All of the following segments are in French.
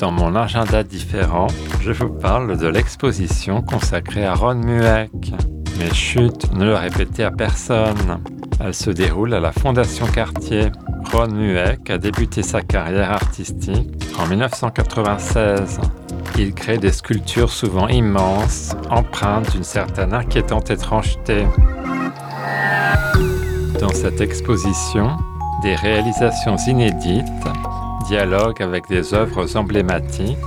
dans mon agenda différent, je vous parle de l'exposition consacrée à Ron Mueck. Mais chut, ne le répétez à personne. Elle se déroule à la Fondation Cartier. Ron Mueck a débuté sa carrière artistique en 1996. Il crée des sculptures souvent immenses, empreintes d'une certaine inquiétante étrangeté. Dans cette exposition, des réalisations inédites dialoguent avec des œuvres emblématiques,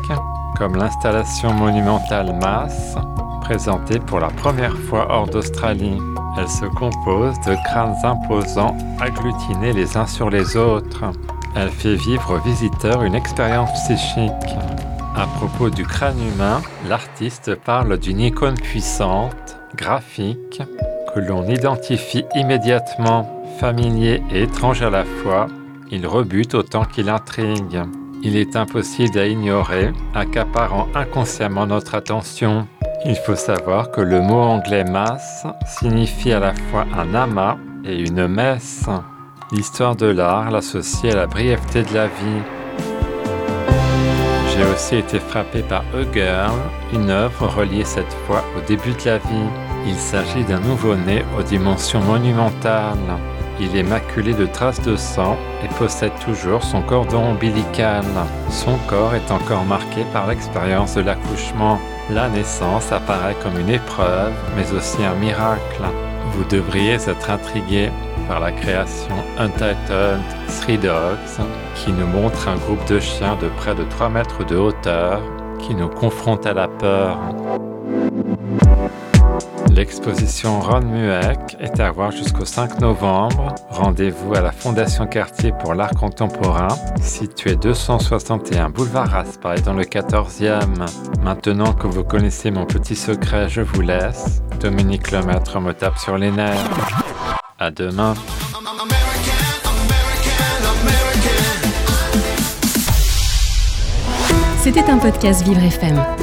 comme l'installation monumentale Masse, présentée pour la première fois hors d'Australie. Elle se compose de crânes imposants agglutinés les uns sur les autres. Elle fait vivre aux visiteurs une expérience psychique. À propos du crâne humain, l'artiste parle d'une icône puissante, graphique, que l'on identifie immédiatement, familier et étrange à la fois, il rebute autant qu'il intrigue. Il est impossible à ignorer, accaparant inconsciemment notre attention. Il faut savoir que le mot anglais masse signifie à la fois un amas et une messe. L'histoire de l'art l'associe à la brièveté de la vie. J'ai aussi été frappé par Girl, une œuvre reliée cette fois au début de la vie. Il s'agit d'un nouveau-né aux dimensions monumentales. Il est maculé de traces de sang et possède toujours son cordon ombilical. Son corps est encore marqué par l'expérience de l'accouchement. La naissance apparaît comme une épreuve, mais aussi un miracle. Vous devriez être intrigué par la création Untitled Three Dogs, qui nous montre un groupe de chiens de près de 3 mètres de hauteur, qui nous confronte à la peur. L'exposition Ron Mueck est à voir jusqu'au 5 novembre. Rendez-vous à la Fondation Cartier pour l'art contemporain, située 261 boulevard Raspail dans le 14e. Maintenant que vous connaissez mon petit secret, je vous laisse. Dominique Lemaître me tape sur les nerfs. À demain. C'était un podcast Vivre FM.